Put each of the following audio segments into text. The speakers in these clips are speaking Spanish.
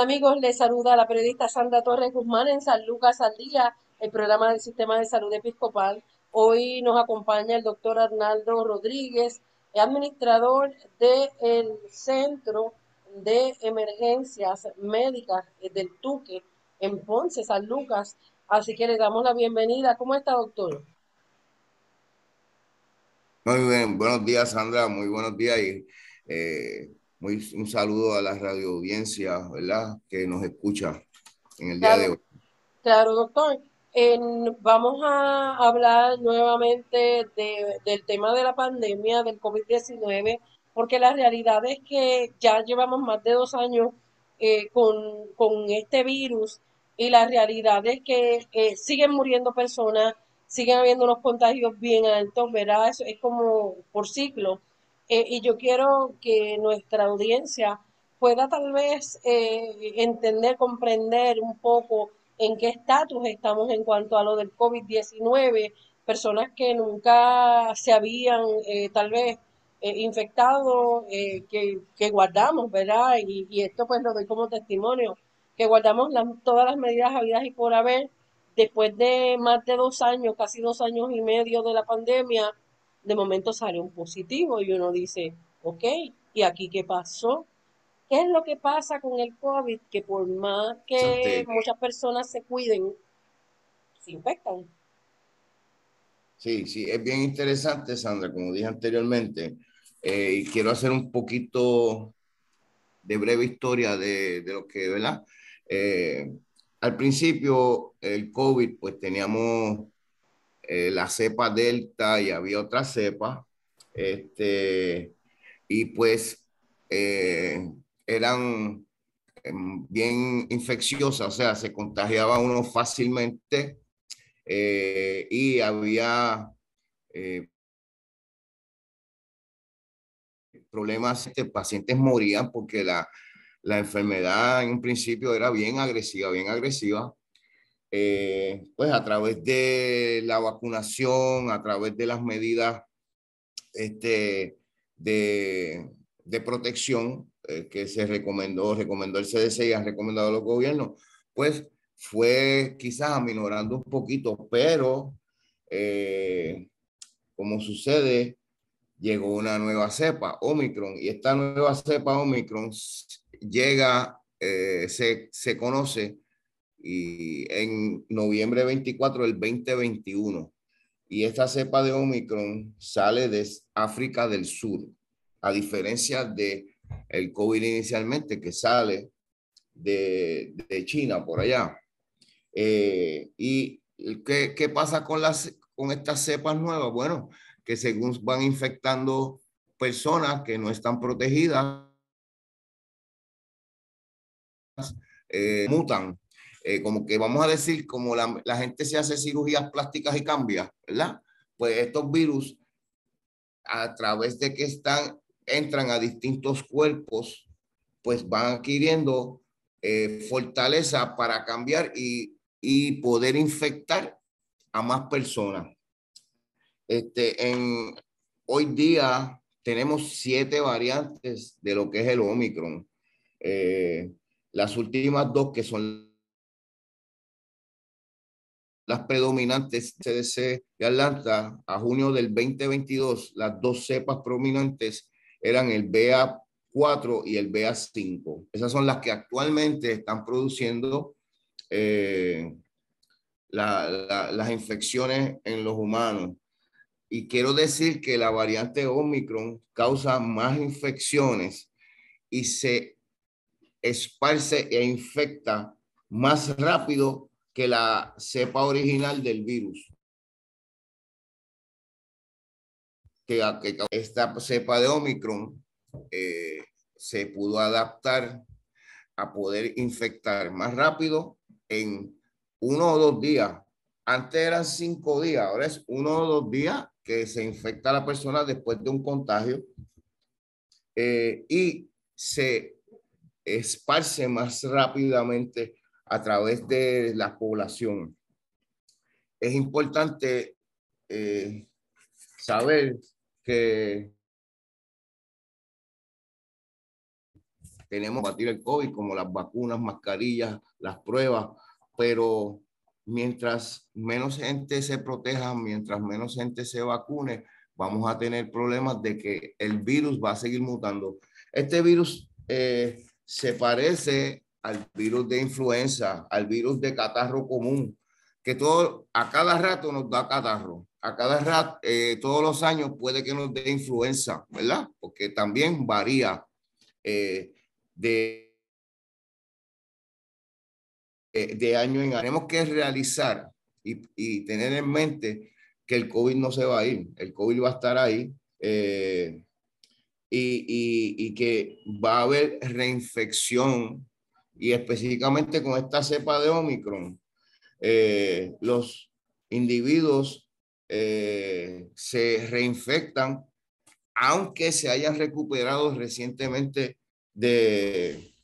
Amigos? Les saluda la periodista Sandra Torres Guzmán en San Lucas al Día, el programa del Sistema de Salud Episcopal. Hoy nos acompaña el doctor Arnaldo Rodríguez, administrador del Centro de Emergencias Médicas del Tuque en Ponce, San Lucas. Así que le damos la bienvenida. ¿Cómo está, doctor? Muy bien, buenos días, Sandra. Muy buenos días. Y, eh, un saludo a la radio audiencia, ¿verdad? Que nos escucha en el día de hoy. Claro, doctor. vamos a hablar nuevamente del tema de la pandemia del COVID-19, porque la realidad es que ya llevamos más de dos años eh, con, este virus y la realidad es que eh, siguen muriendo personas, siguen habiendo unos contagios bien altos, ¿verdad? es como por ciclo. Eh, y yo quiero que nuestra audiencia pueda tal vez eh, entender, comprender un poco en qué estatus estamos en cuanto a lo del COVID-19, personas que nunca se habían eh, tal vez infectado, que, que, guardamos, ¿verdad? Y, y, esto pues lo doy como testimonio, que guardamos todas las medidas habidas y por haber, después de más de dos años, casi dos años y medio de la pandemia, de momento sale un positivo y uno dice, ok, ¿y aquí qué pasó? ¿Qué es lo que pasa con el COVID? Que por más que muchas personas se cuiden, se infectan. Sí, sí, es bien interesante, Sandra, como dije anteriormente, eh, y quiero hacer un poquito de breve historia de, de lo que, ¿verdad? Eh, al principio, el COVID, pues teníamos eh, la cepa delta y había otra cepa, este, y pues eh, eran em, bien infecciosas, o sea, se contagiaba uno fácilmente eh, y había problemas, este, pacientes morían porque la, la enfermedad en un principio era bien agresiva, bien agresiva. Eh, pues a través de la vacunación, a través de las medidas este, de, de protección eh, que se recomendó, recomendó el CDC y han recomendado los gobiernos, pues fue quizás aminorando un poquito, pero eh, como sucede, llegó una nueva cepa, Omicron, y esta nueva cepa Omicron llega, se, se conoce y en noviembre 24 del 2021. Y esta cepa de Omicron sale de África del Sur, a diferencia de el COVID inicialmente que sale de, de China por allá. Eh, ¿Y qué, qué pasa con, las, con estas cepas nuevas? Bueno, que según van infectando personas que no están protegidas, eh, mutan eh, como que vamos a decir, como la, la, gente se hace cirugías plásticas y cambia, ¿verdad? Pues estos virus, a través de que están, entran a distintos cuerpos, pues van adquiriendo eh, fortaleza para cambiar y, y, poder infectar a más personas. Este, en, hoy día tenemos siete variantes de lo que es el Omicron. Eh, las últimas dos que son las predominantes CDC de Atlanta a junio del 2022, las dos cepas prominentes eran el BA4 y el BA5. Esas son las que actualmente están produciendo eh, las infecciones en los humanos. Y quiero decir que la variante Omicron causa más infecciones y se esparce e infecta más rápido que la cepa original del virus. Que, esta cepa de Omicron eh, se pudo adaptar a poder infectar más rápido en uno o dos días. Antes eran cinco días, ahora es uno o dos días que se infecta la persona después de un contagio eh, y se esparce más rápidamente a través de la población. Es importante eh, saber que tenemos que batir el COVID, como las vacunas, mascarillas, las pruebas, pero mientras menos gente se proteja, mientras menos gente se vacune, vamos a tener problemas de que el virus va a seguir mutando. Este virus eh, se parece al virus de influenza, al virus de catarro común, que todo, a cada rato nos da catarro, a cada rato, eh, todos los años puede que nos dé influenza, ¿verdad? Porque también varía. Eh, de, de año en año. Tenemos que realizar y, y, tener en mente que el COVID no se va a ir, el COVID va a estar ahí eh, y, y, y, que va a haber reinfección y específicamente con esta cepa de Omicron, eh, los individuos eh, se reinfectan aunque se hayan recuperado recientemente de,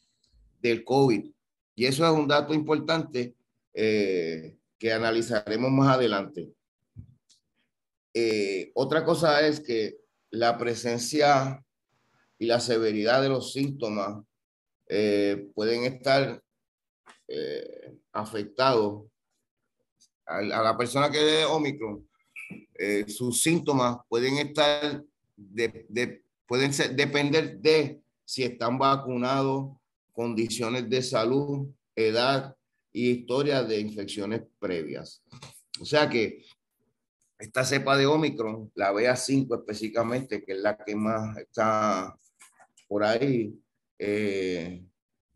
del COVID. Y eso es un dato importante eh, que analizaremos más adelante. Otra cosa es que la presencia y la severidad de los síntomas eh, pueden estar afectados a, la persona que de Omicron. sus síntomas pueden estar de, de, pueden ser, depender de si están vacunados, condiciones de salud, edad y historia de infecciones previas. O sea que esta cepa de Omicron, la BA5 específicamente, que es la que más está por ahí, eh,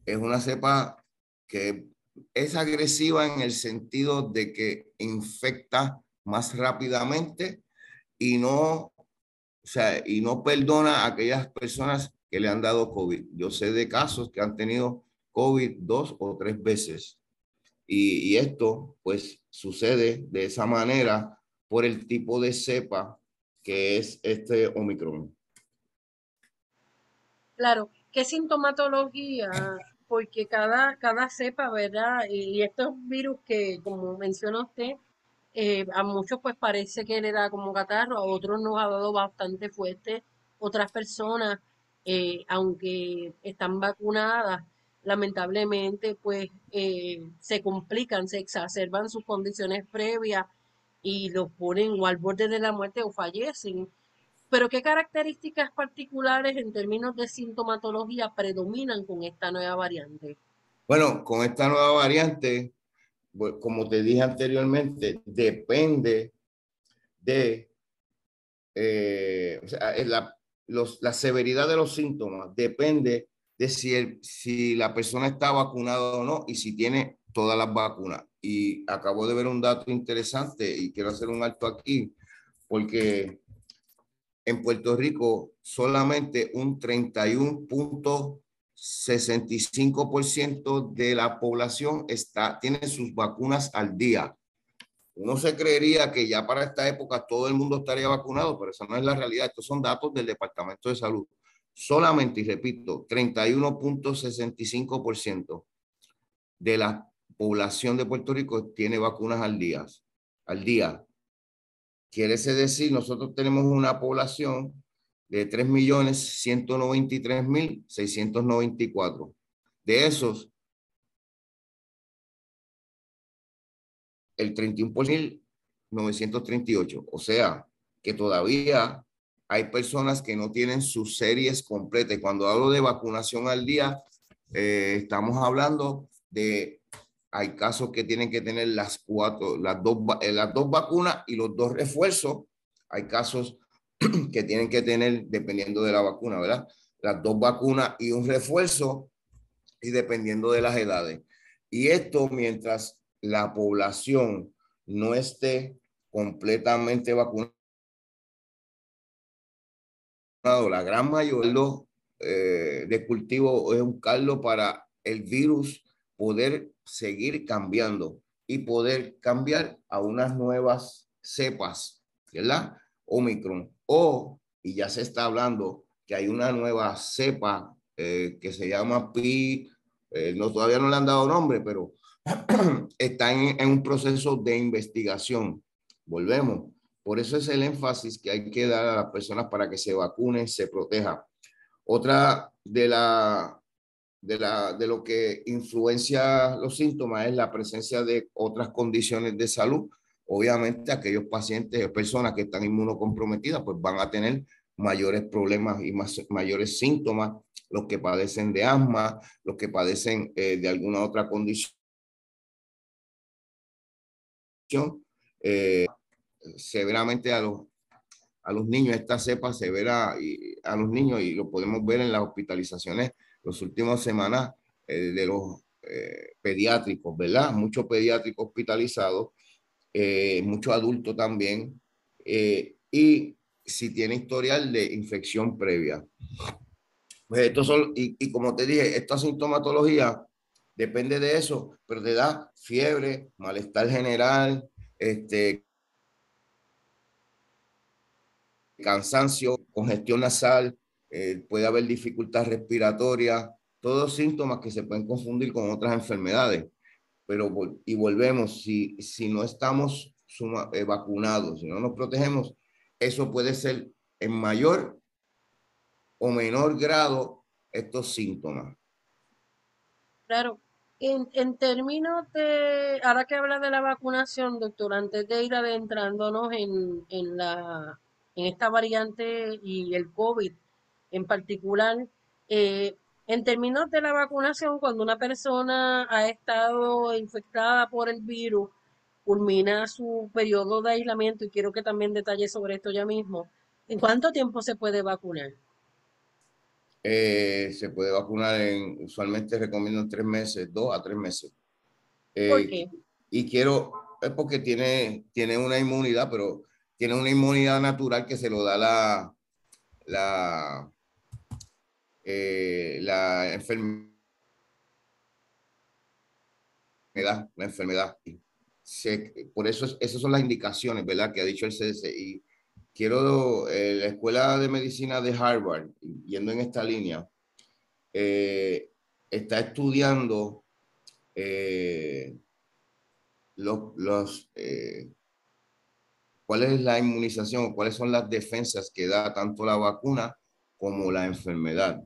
es una cepa que es agresiva en el sentido de que infecta más rápidamente y no, o sea, y no perdona a aquellas personas que le han dado COVID. Yo sé de casos que han tenido COVID dos o tres veces. Y, esto, pues, sucede de esa manera por el tipo de cepa que es este Omicron. Claro, ¿qué sintomatología? Porque cada, cada cepa, ¿verdad? Y estos virus que, como menciona usted, eh, a muchos pues parece que le da como catarro, a otros nos ha dado bastante fuerte, otras personas eh, aunque están vacunadas, lamentablemente pues eh, se complican, se exacerban sus condiciones previas y los ponen o al borde de la muerte o fallecen. Pero ¿qué características particulares en términos de sintomatología predominan con esta nueva variante? Bueno, con esta nueva variante, como te dije anteriormente, depende de eh, o sea, la, la severidad de los síntomas depende de si, si la persona está vacunada o no y si tiene todas las vacunas. Y acabo de ver un dato interesante y quiero hacer un alto aquí, porque en Puerto Rico solamente un 31.65% de la población está, tiene sus vacunas al día. Uno se creería que ya para esta época todo el mundo estaría vacunado, pero eso no es la realidad. Estos son datos del Departamento de Salud. Solamente, y repito, 31.65% de la población de Puerto Rico tiene vacunas al día. Al día. Quiere decir, nosotros tenemos una población de 3.193.694. De esos, el 31.938. O sea, que todavía hay personas que no tienen sus series completas. Cuando hablo de vacunación al día, eh, estamos hablando de, hay casos que tienen que tener las cuatro, las dos, eh, las dos vacunas y los dos refuerzos. Hay casos que tienen que tener, dependiendo de la vacuna, ¿verdad? Las dos vacunas y un refuerzo y dependiendo de las edades. Y esto mientras la población no esté completamente vacunada, la gran mayoría eh, de cultivo es un caldo para el virus poder seguir cambiando y poder cambiar a unas nuevas cepas, ¿verdad? Omicron. O, y ya se está hablando que hay una nueva cepa eh, que se llama Pi, eh, no, todavía no le han dado nombre, pero está en, en un proceso de investigación. Volvemos. Por eso es el énfasis que hay que dar a las personas para que se vacunen, se protejan. Otra de la de, la, de lo que influencia los síntomas es la presencia de otras condiciones de salud. Obviamente, aquellos pacientes o personas que están inmunocomprometidas, pues van a tener mayores problemas y más, mayores síntomas, los que padecen de asma, los que padecen eh, de alguna otra condición. Eh, severamente a los, a los niños, esta cepa severa y a los niños, y lo podemos ver en las hospitalizaciones las últimas semanas eh, de los eh, pediátricos, ¿verdad? Muchos pediátricos hospitalizados, eh, muchos adultos también, y si tiene historial de infección previa. Pues estos son, y, y como te dije, esta sintomatología depende de eso, pero te da fiebre, malestar general, este, cansancio, congestión nasal, eh, puede haber dificultad respiratoria, todos síntomas que se pueden confundir con otras enfermedades. Pero, y volvemos, si, si no estamos eh, vacunados, si no nos protegemos, eso puede ser en mayor o menor grado estos síntomas. Claro. En, en términos de, ahora que habla de la vacunación, doctor, antes de ir adentrándonos en, en, la, en esta variante y el COVID, en particular, eh, en términos de la vacunación, cuando una persona ha estado infectada por el virus, culmina su periodo de aislamiento, y quiero que también detalle sobre esto ya mismo, ¿en cuánto tiempo se puede vacunar? Eh, se puede vacunar en, usualmente recomiendo tres meses, dos a tres meses. Eh, ¿Por qué? Y quiero, es porque tiene, tiene una inmunidad, pero tiene una inmunidad natural que se lo da la, la, eh, la enfermedad, la enfermedad. por eso, esas son las indicaciones, ¿verdad? Que ha dicho el CDC. Y quiero, eh, la Escuela de Medicina de Harvard, yendo en esta línea, eh, está estudiando los cuál es la inmunización, cuáles son las defensas que da tanto la vacuna como la enfermedad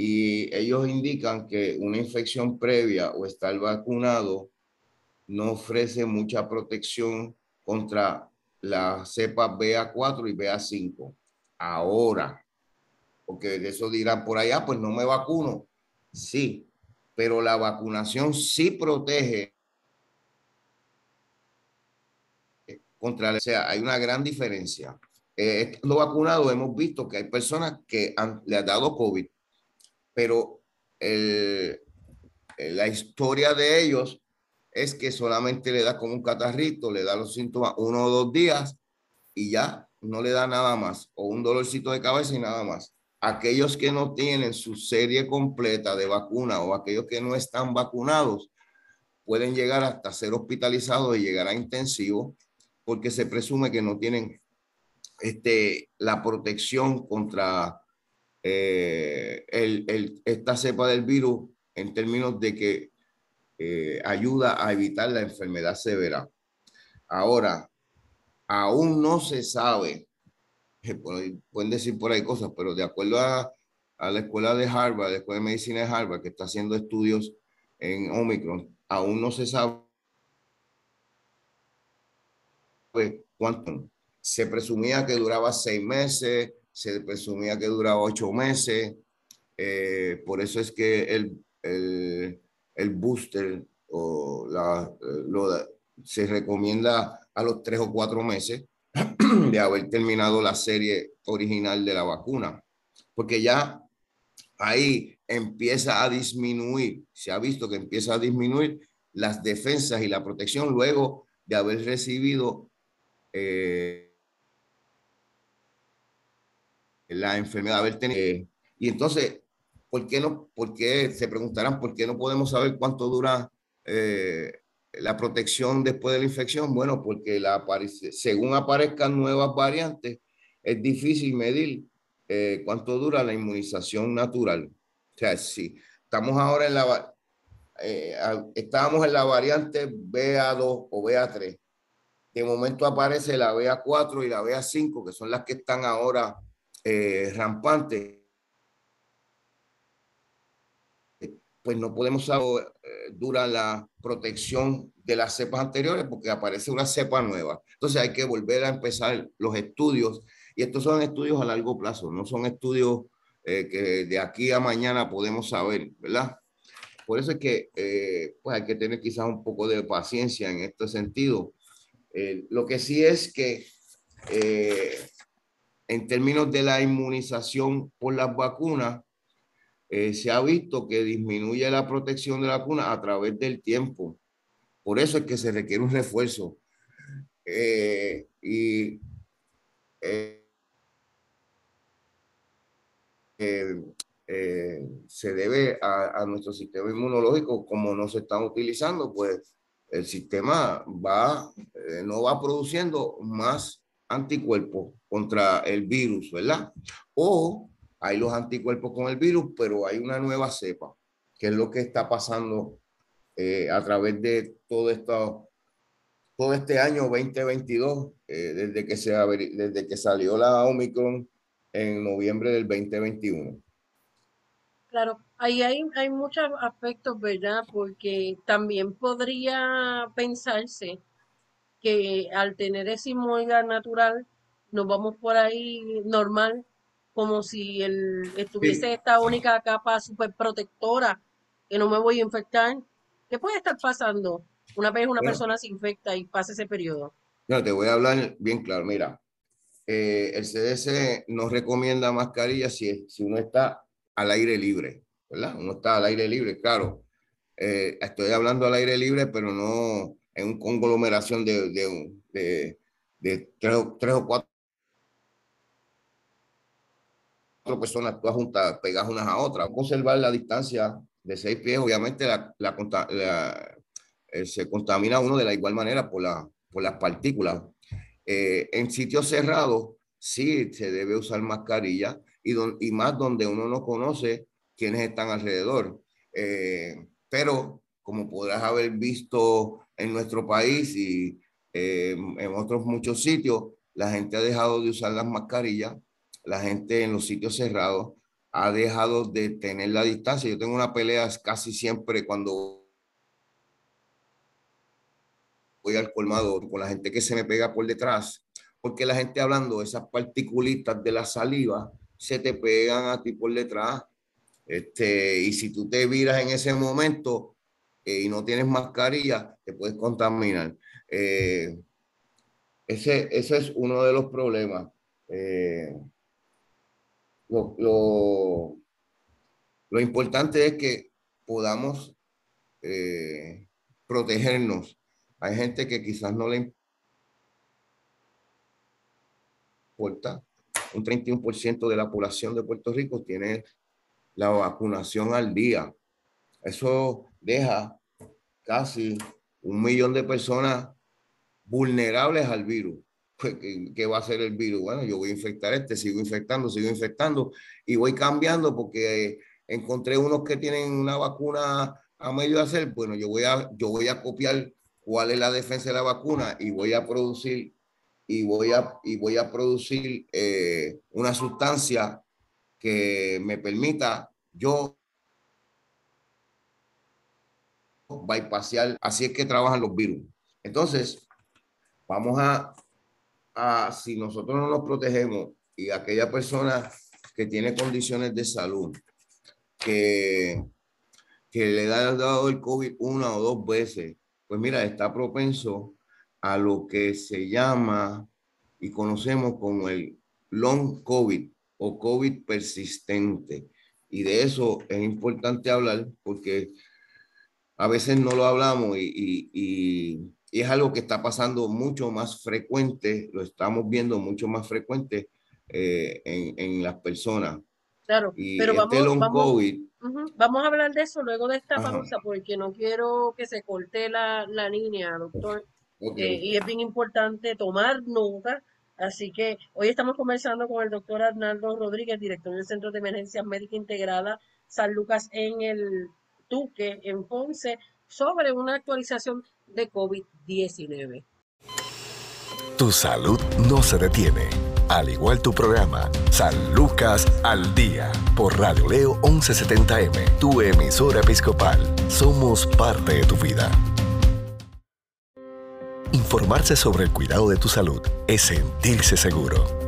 y ellos indican que una infección previa o estar vacunado no ofrece mucha protección contra la cepa BA4 y BA5. Ahora, porque de eso dirán por allá, pues no me vacuno. Sí, pero la vacunación sí protege contra, o sea, hay una gran diferencia. Eh, estando vacunado hemos visto que hay personas que han, le han dado COVID pero la historia de ellos es que solamente le da como un catarrito, le da los síntomas uno o dos días y ya no le da nada más, o un dolorcito de cabeza y nada más. Aquellos que no tienen su serie completa de vacuna o aquellos que no están vacunados pueden llegar hasta ser hospitalizados y llegar a intensivo porque se presume que no tienen este, la protección contra eh, el, esta cepa del virus en términos de que eh, ayuda a evitar la enfermedad severa. Ahora, aún no se sabe, pueden decir por ahí cosas, pero de acuerdo a, a la escuela de Harvard, la escuela de medicina de Harvard, que está haciendo estudios en Omicron, aún no se sabe cuánto. Se presumía que duraba seis meses, se presumía que duraba ocho meses. Eh, por eso es que el, el, el booster o la, lo, se recomienda a los tres o cuatro meses de haber terminado la serie original de la vacuna, porque ya ahí empieza a disminuir, se ha visto que empieza a disminuir las defensas y la protección luego de haber recibido eh, la enfermedad, haber tenido. y entonces, ¿por qué no? ¿Por qué? Se preguntarán, ¿por qué no podemos saber cuánto dura eh, la protección después de la infección? Bueno, porque la, según aparezcan nuevas variantes, es difícil medir eh, cuánto dura la inmunización natural. O sea, si estamos ahora en la, eh, estábamos en la variante BA2 o BA3. De momento aparece la BA4 y la BA5, que son las que están ahora eh, rampantes. Pues no podemos saber eh, dura la protección de las cepas anteriores porque aparece una cepa nueva. Entonces hay que volver a empezar los estudios y estos son estudios a largo plazo, no son estudios eh, que de aquí a mañana podemos saber, ¿verdad? Por eso es que pues hay que tener quizás un poco de paciencia en este sentido. Lo que sí es que en términos de la inmunización por las vacunas, se ha visto que disminuye la protección de la vacuna a través del tiempo. Por eso es que se requiere un refuerzo. y eh, se debe a, nuestro sistema inmunológico, como no se están utilizando, pues el sistema va, eh, no va produciendo más anticuerpos contra el virus, ¿verdad? O hay los anticuerpos con el virus, pero hay una nueva cepa, que es lo que está pasando eh, a través de todo esto, todo este año 2022, desde, que se, desde que salió la Omicron en noviembre del 2021. Claro, ahí hay, hay muchos aspectos, ¿verdad? Porque también podría pensarse que al tener esa inmunidad natural, nos vamos por ahí normal, como si el, estuviese esta única capa super protectora, que no me voy a infectar. ¿Qué puede estar pasando una vez una persona se infecta y pasa ese periodo? No, te voy a hablar bien claro. Mira, eh, el CDC nos recomienda mascarilla si, si uno está al aire libre, ¿verdad? Uno está al aire libre, claro. Eh, estoy hablando al aire libre, pero no en una conglomeración de, de, de, de tres, tres, o cuatro personas todas juntas, pegadas unas a otras. Conservar la distancia de seis pies, obviamente la, la, eh, se contamina uno de la igual manera por, la, por las partículas. Eh, en sitios cerrados sí se debe usar mascarilla, y, más donde uno no conoce quiénes están alrededor. Eh, pero como podrás haber visto en nuestro país y eh, en otros muchos sitios, la gente ha dejado de usar las mascarillas, la gente en los sitios cerrados ha dejado de tener la distancia. Yo tengo una pelea casi siempre cuando voy al colmado con la gente que se me pega por detrás, porque la gente hablando esas particulitas de la saliva se te pegan a ti por detrás. Este, y si tú te viras en ese momento eh, y no tienes mascarilla, te puedes contaminar. Eh, ese, ese es uno de los problemas. Eh, lo, lo, lo, importante es que podamos protegernos. Hay gente que quizás no le importa un 31% de la población de Puerto Rico tiene la vacunación al día. Eso deja casi un millón de personas vulnerables al virus. Pues, ¿Qué, va a hacer el virus? Bueno, yo voy a infectar este, sigo infectando, sigo infectando y voy cambiando porque encontré unos que tienen una vacuna a medio hacer. Bueno, yo voy a, yo voy a copiar cuál es la defensa de la vacuna y voy a producir y voy a, y voy a producir eh, una sustancia que me permita yo bypassar. Así es que trabajan los virus. Entonces, vamos a, a, si nosotros no nos protegemos y aquella persona que tiene condiciones de salud, que, que le ha dado el COVID una o dos veces, pues mira, está propenso a lo que se llama y conocemos como el long COVID o COVID persistente. Y de eso es importante hablar porque a veces no lo hablamos y, y, es algo que está pasando mucho más frecuente, lo estamos viendo mucho más frecuente eh, en, en, las personas. Claro, pero este vamos, COVID, vamos, a hablar de eso luego de esta pausa porque no quiero que se corte la, la línea, doctor. Eh, y es bien importante tomar nota. Así que hoy estamos conversando con el doctor Arnaldo Rodríguez, director del Centro de Emergencias Médica Integrada San Lucas en el Tuque, en Ponce, sobre una actualización de COVID-19. Tu salud no se detiene. Al igual tu programa, San Lucas al Día, por Radio Leo 1170M, tu emisora episcopal. Somos parte de tu vida. Informarse sobre el cuidado de tu salud es sentirse seguro.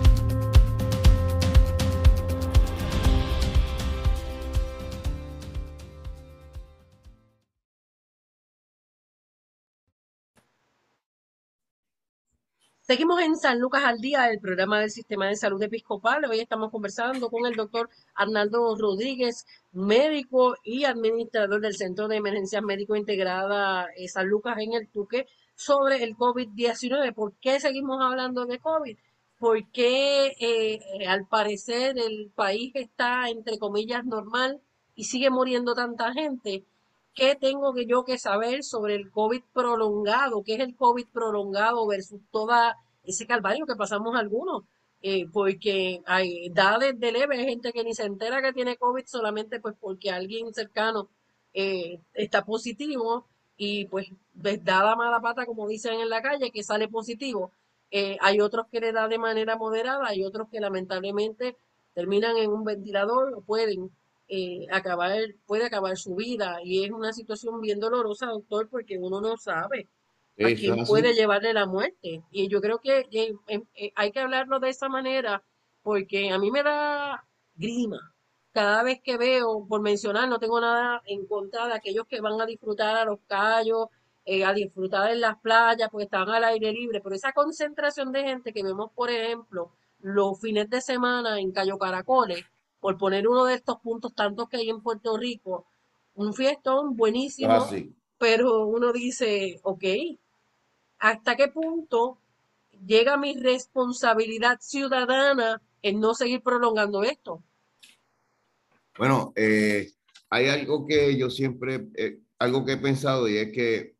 Seguimos en San Lucas al Día, el programa del Sistema de Salud Episcopal. Hoy estamos conversando con el doctor Arnaldo Rodríguez, médico y administrador del Centro de Emergencias Médico Integrada eh, San Lucas en el Tuque, sobre el COVID-19. ¿Por qué seguimos hablando de COVID? Porque eh, al parecer el país está, entre comillas, normal y sigue muriendo tanta gente. ¿Qué tengo que yo que saber sobre el COVID prolongado? ¿Qué es el COVID prolongado versus toda ese calvario que pasamos algunos? Eh, porque hay edades de leve, hay gente que ni se entera que tiene COVID solamente pues porque alguien cercano eh, está positivo y pues da la mala pata, como dicen en la calle, que sale positivo. Eh, hay otros que le da de manera moderada, hay otros que lamentablemente terminan en un ventilador o pueden eh, acabar, puede acabar su vida. Y es una situación bien dolorosa, doctor, porque uno no sabe a quién puede llevarle la muerte. Y yo creo que eh, eh, hay que hablarlo de esa manera, porque a mí me da grima. Cada vez que veo, por mencionar, no tengo nada en contra de aquellos que van a disfrutar a los callos, a disfrutar en las playas, porque están al aire libre, pero esa concentración de gente que vemos, por ejemplo, los fines de semana en Cayo Caracoles, por poner uno de estos puntos tantos que hay en Puerto Rico, un fiestón buenísimo, ah, pero uno dice, ok, ¿hasta qué punto llega mi responsabilidad ciudadana en no seguir prolongando esto? Bueno, eh, hay algo que yo siempre, eh, algo que he pensado y es que,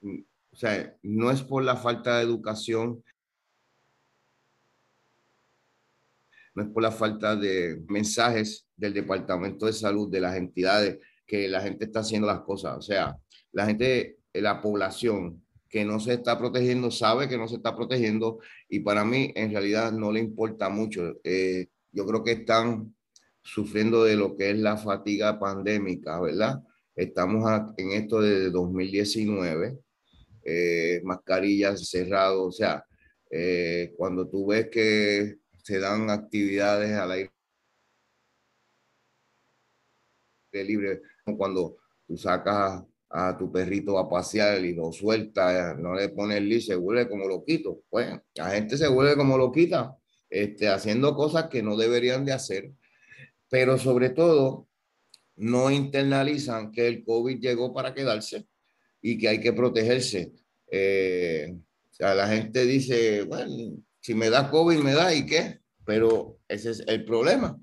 mm, o sea, no es por la falta de educación no es por la falta de mensajes del Departamento de Salud, de las entidades, que la gente está haciendo las cosas. O sea, la gente, la población que no se está protegiendo sabe que no se está protegiendo y para mí en realidad no le importa mucho. Eh, yo creo que están sufriendo de lo que es la fatiga pandémica, ¿verdad? Estamos en esto desde 2019, eh, mascarillas cerradas, o sea, eh, cuando tú ves que se dan actividades al aire libre, cuando tú sacas a tu perrito a pasear y lo sueltas, no le pones el se vuelve como loquito. Pues la gente se vuelve como loquita, este, haciendo cosas que no deberían de hacer, pero sobre todo no internalizan que el COVID llegó para quedarse y que hay que protegerse. Eh, o sea, la gente dice, bueno, si me da COVID, me da, ¿y qué? Pero ese es el problema,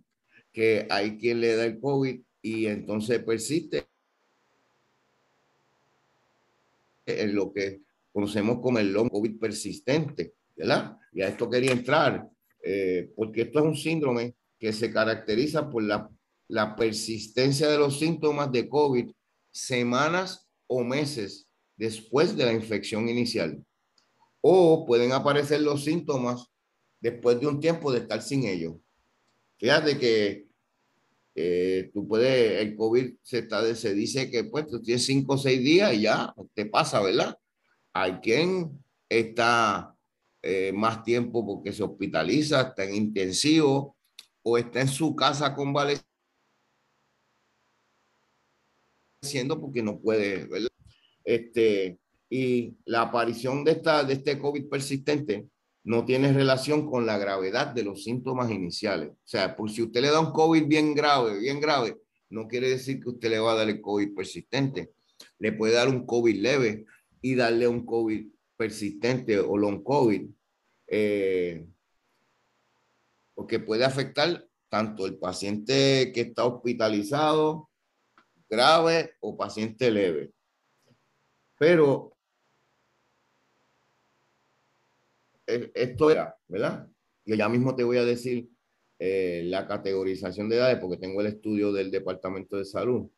que hay quien le da el COVID y entonces persiste en lo que conocemos como el long COVID persistente, ¿verdad? Y a esto quería entrar, eh, porque esto es un síndrome que se caracteriza por la, la persistencia de los síntomas de COVID semanas o meses después de la infección inicial o pueden aparecer los síntomas después de un tiempo de estar sin ellos. Fíjate que eh, tú puedes, el COVID se, está, se dice que pues tú tienes cinco o seis días y ya te pasa, ¿verdad? Hay quien está eh, más tiempo porque se hospitaliza, está en intensivo o está en su casa convaleciendo porque no puede, ¿verdad? Este, y la aparición de, esta, de este COVID persistente no tiene relación con la gravedad de los síntomas iniciales. O sea, por si usted le da un COVID bien grave, bien grave, no quiere decir que usted le va a dar el COVID persistente. Le puede dar un COVID leve y darle un COVID persistente o long COVID, eh, porque puede afectar tanto el paciente que está hospitalizado, grave o paciente leve. Pero e, esto era, ¿verdad? Y ya mismo te voy a decir eh, la categorización de edades porque tengo el estudio del Departamento de Salud.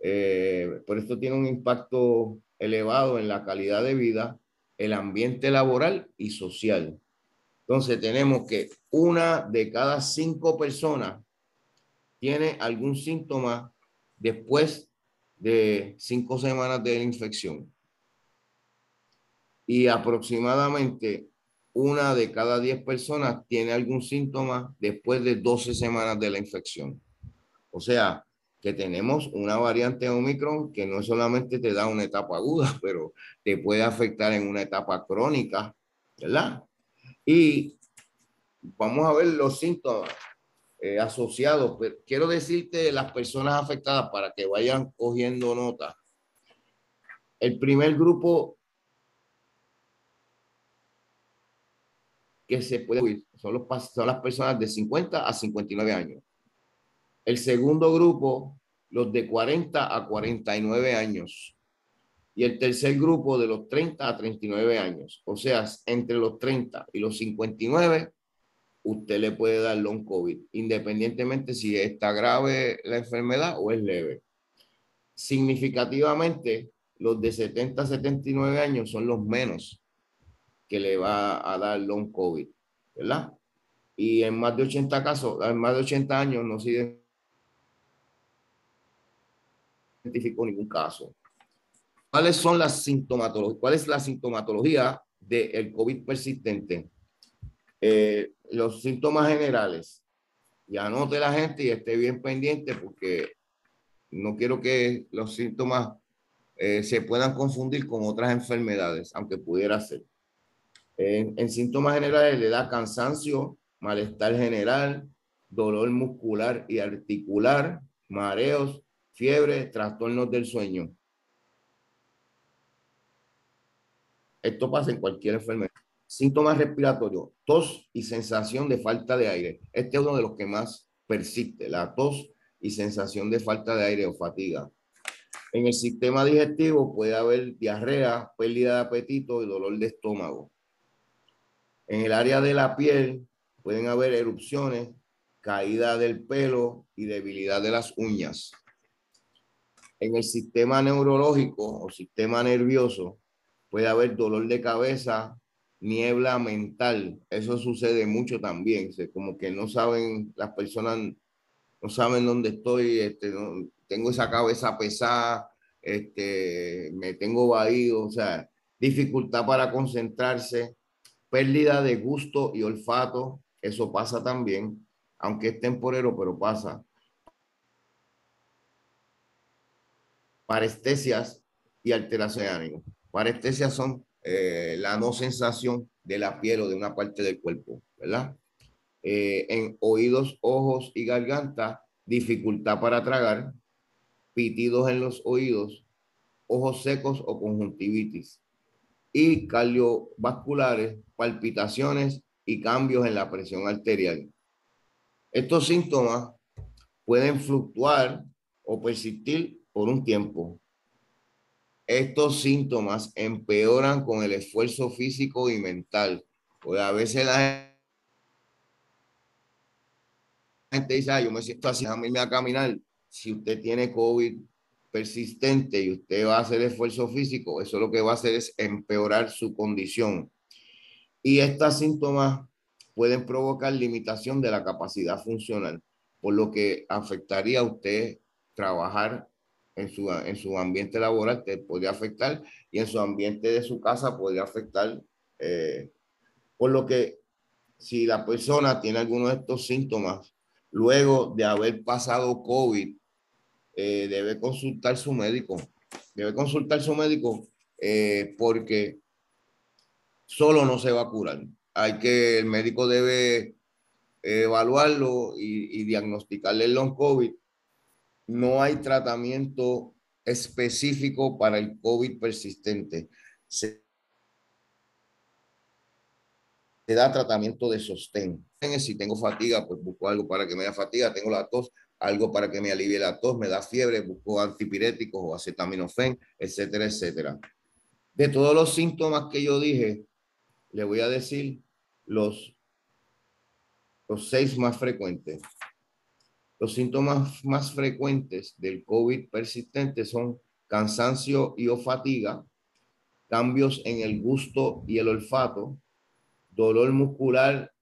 Eh, por esto tiene un impacto elevado en la calidad de vida, el ambiente laboral y social. Entonces tenemos que una de cada cinco personas tiene algún síntoma después de cinco semanas de infección. Y aproximadamente una de cada diez personas tiene algún síntoma después de 12 semanas de la infección. O sea, que tenemos una variante Omicron que no solamente te da una etapa aguda, pero te puede afectar en una etapa crónica, ¿verdad? Y vamos a ver los síntomas eh, asociados. Pero quiero decirte las personas afectadas para que vayan cogiendo nota. El primer grupo que se puede son, los, son las personas de 50 a 59 años. El segundo grupo, los de 40 a 49 años. Y el tercer grupo de los 30 a 39 años. O sea, entre los 30 y los 59, usted le puede dar long COVID, independientemente si está grave la enfermedad o es leve. Significativamente, los de 70 a 79 años son los menos que le va a dar long COVID, ¿verdad? Y en más de 80 casos, en más de 80 años no se identificó ningún caso. ¿Cuáles son las sintomatologías? ¿Cuál es la sintomatología del COVID persistente? Eh, los síntomas generales. Y anote la gente y esté bien pendiente porque no quiero que los síntomas eh, se puedan confundir con otras enfermedades, aunque pudiera ser. En síntomas generales le da cansancio, malestar general, dolor muscular y articular, mareos, fiebre, trastornos del sueño. Esto pasa en cualquier enfermedad. Síntomas respiratorios, tos y sensación de falta de aire. Este es uno de los que más persiste, la tos y sensación de falta de aire o fatiga. En el sistema digestivo puede haber diarrea, pérdida de apetito y dolor de estómago. En el área de la piel pueden haber erupciones, caída del pelo y debilidad de las uñas en el sistema neurológico o sistema nervioso puede haber dolor de cabeza, niebla mental. Eso sucede mucho también. Como que no saben, las personas no saben dónde estoy, este, tengo esa cabeza pesada, este, me tengo vaído, o sea, dificultad para concentrarse, pérdida de gusto y olfato. Eso pasa también, aunque es temporero, pero pasa parestesias y alteración de ánimo. Parestesias son eh, la no sensación de la piel o de una parte del cuerpo, ¿verdad? Eh, en oídos, ojos y garganta, dificultad para tragar, pitidos en los oídos, ojos secos o conjuntivitis, y cardiovasculares, palpitaciones y cambios en la presión arterial. Estos síntomas pueden fluctuar o persistir por un tiempo. Estos síntomas empeoran con el esfuerzo físico y mental. Pues a veces la gente dice, ah, yo me siento así, déjame irme a caminar. Si usted tiene COVID persistente y usted va a hacer esfuerzo físico, eso lo que va a hacer es empeorar su condición. Y estos síntomas pueden provocar limitación de la capacidad funcional, por lo que afectaría a usted trabajar en su, en su ambiente laboral te podría afectar y en su ambiente de su casa podría afectar. Eh, por lo que si la persona tiene alguno de estos síntomas, luego de haber pasado COVID, eh, debe consultar su médico. Debe consultar su médico eh, porque solo no se va a curar. hay que, el médico debe evaluarlo y, diagnosticarle el long COVID. No hay tratamiento específico para el COVID persistente. Se, da tratamiento de sostén. Si tengo fatiga, pues busco algo para que me da fatiga. Tengo la tos, algo para que me alivie la tos. Me da fiebre, busco antipiréticos o acetaminofén, etcétera, etcétera. De todos los síntomas que yo dije, le voy a decir los, los seis más frecuentes. Los síntomas más frecuentes del COVID persistente son cansancio y o fatiga, cambios en el gusto y el olfato, dolor muscular,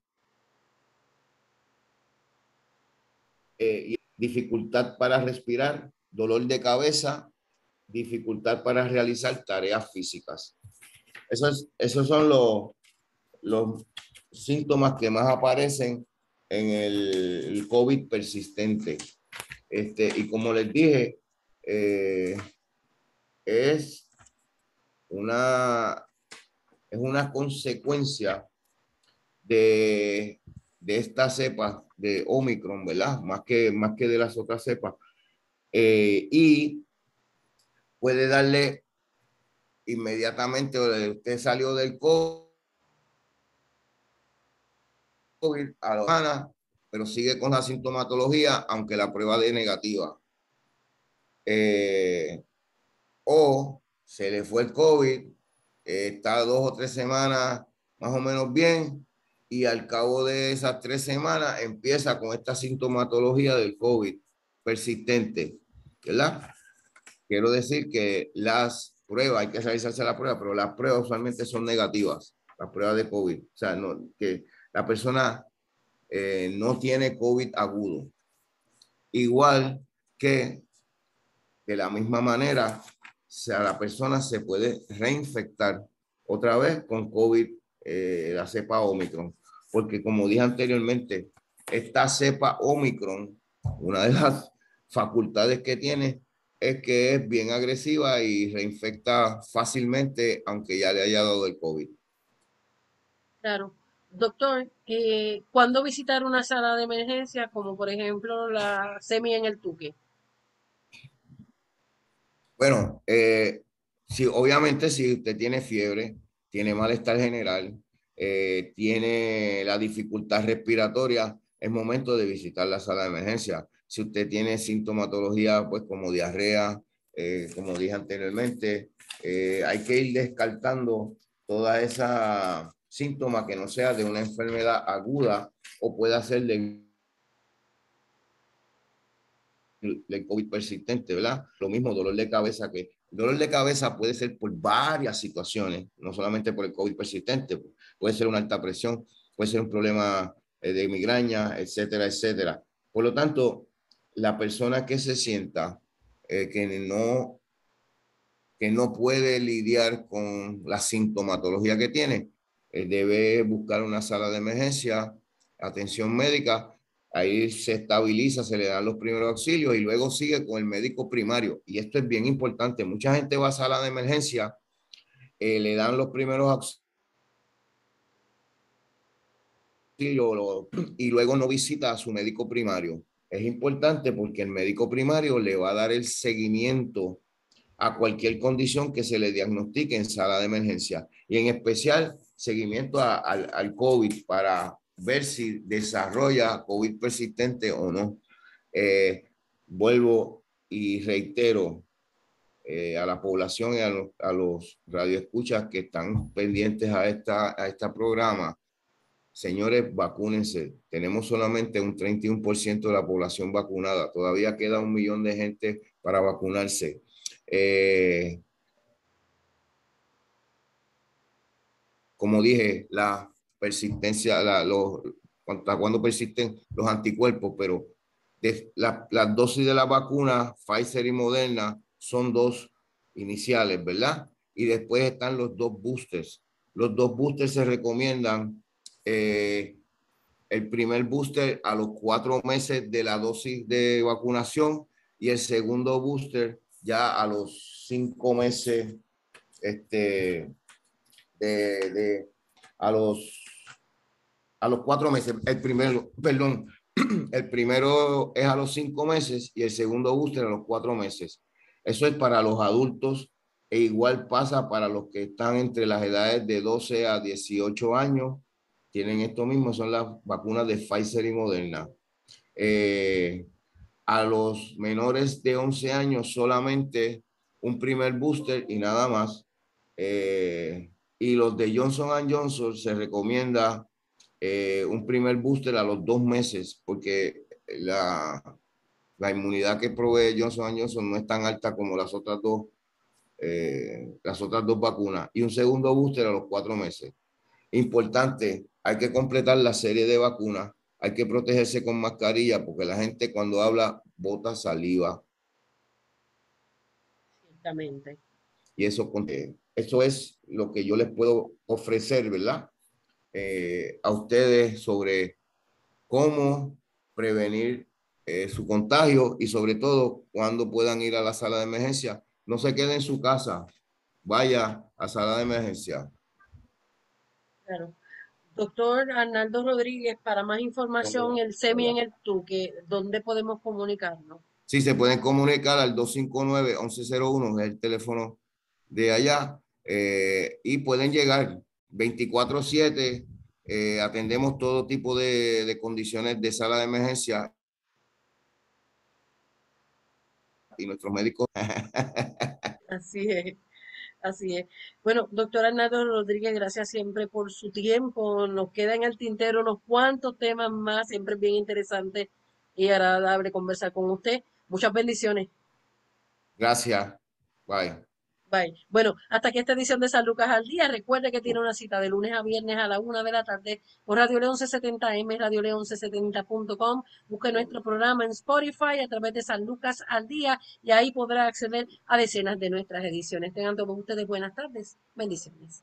eh, dificultad para respirar, dolor de cabeza, dificultad para realizar tareas físicas. Esos, esos son los, los síntomas que más aparecen en el, COVID persistente. Este, y como les dije, eh, es una, es una consecuencia de, de esta cepa de Omicron, ¿verdad? Más que, más que de las otras cepas. Eh, y puede darle inmediatamente, usted salió del COVID a la semana, pero sigue con la sintomatología, aunque la prueba de negativa. Eh, o se le fue el COVID, está dos o tres semanas más o menos bien, y al cabo de esas tres semanas empieza con esta sintomatología del COVID persistente, ¿verdad? Quiero decir que las pruebas, hay que realizarse la prueba, pero las pruebas usualmente son negativas, las pruebas de COVID. O sea, no, que la persona eh, no tiene COVID agudo. Igual que de la misma manera, sea, la persona se puede reinfectar otra vez con COVID, eh, la cepa Omicron. Porque como dije anteriormente, esta cepa Omicron, una de las facultades que tiene es que es bien agresiva y reinfecta fácilmente, aunque ya le haya dado el COVID. Claro. Doctor, eh, ¿cuándo visitar una sala de emergencia, como por ejemplo la SEMI en el Tuque? Bueno, eh, si, obviamente si usted tiene fiebre, tiene malestar general, eh, tiene la dificultad respiratoria, es momento de visitar la sala de emergencia. Si usted tiene sintomatología, pues como diarrea, eh, como dije anteriormente, hay que ir descartando toda esa síntoma que no sea de una enfermedad aguda o pueda ser del, del COVID persistente, ¿verdad? Lo mismo dolor de cabeza que dolor de cabeza puede ser por varias situaciones, no solamente por el COVID persistente, puede ser una alta presión, puede ser un problema eh, de migraña, etcétera, etcétera. Por lo tanto, la persona que se sienta eh, que no que no puede lidiar con la sintomatología que tiene, eh, debe buscar una sala de emergencia, atención médica, ahí se estabiliza, se le dan los primeros auxilios y luego sigue con el médico primario. Y esto es bien importante. Mucha gente va a sala de emergencia, le dan los primeros auxilios y luego no visita a su médico primario. Es importante porque el médico primario le va a dar el seguimiento a cualquier condición que se le diagnostique en sala de emergencia y en especial seguimiento al COVID para ver si desarrolla COVID persistente o no. Eh, vuelvo y reitero eh, a la población y a los, a los, radioescuchas que están pendientes a, esta, a este programa, señores, vacúnense. Tenemos solamente un 31% de la población vacunada. Todavía queda un millón de gente para vacunarse. Eh, como dije, la persistencia, la, los, cuando persisten los anticuerpos, pero la, las dosis de la vacuna Pfizer y Moderna son dos iniciales, ¿verdad? Y después están los dos boosters. Los dos boosters se recomiendan eh, el primer booster a los cuatro meses de la dosis de vacunación y el segundo booster ya a los cinco meses este, de, a los a los cuatro meses. El primero, perdón, el primero es a los cinco meses y el segundo booster a los cuatro meses. Eso es para los adultos e igual pasa para los que están entre las edades de 12 a 18 años. Tienen esto mismo, son las vacunas de Pfizer y Moderna. Eh, a los menores de 11 años solamente un primer booster y nada más. Eh, y los de Johnson Johnson se recomienda eh, un primer booster a los dos meses porque la, la inmunidad que provee Johnson Johnson no es tan alta como las otras dos, eh, las otras dos vacunas. Y un segundo booster a los cuatro meses. Importante, hay que completar la serie de vacunas, hay que protegerse con mascarilla porque la gente cuando habla bota saliva. Exactamente. Y eso, eso es lo que yo les puedo ofrecer, ¿verdad? Eh, a ustedes sobre cómo prevenir eh, su contagio y sobre todo cuando puedan ir a la sala de emergencia. No se quede en su casa, vaya a sala de emergencia. Claro. Doctor Arnaldo Rodríguez, para más información, el SEMI en el TUQUE, ¿dónde podemos comunicarnos? Sí, se pueden comunicar al 259-1101, es el teléfono de allá, eh, y pueden llegar 24/7 eh, atendemos todo tipo de, de, condiciones de sala de emergencia y nuestros médicos. Así es, así es. Bueno, doctor Arnaldo Rodríguez, gracias siempre por su tiempo. Nos queda en el tintero unos cuantos temas más, siempre es bien interesante y agradable conversar con usted. Muchas bendiciones. Gracias. Bye. Bueno, hasta aquí esta edición de San Lucas al Día. Recuerde que tiene una cita de lunes a viernes a la una de la tarde por Radio León 1170M, Radio León 1170.com. Busque nuestro programa en Spotify a través de San Lucas al Día y ahí podrá acceder a decenas de nuestras ediciones. Tengan todos ustedes buenas tardes. Bendiciones.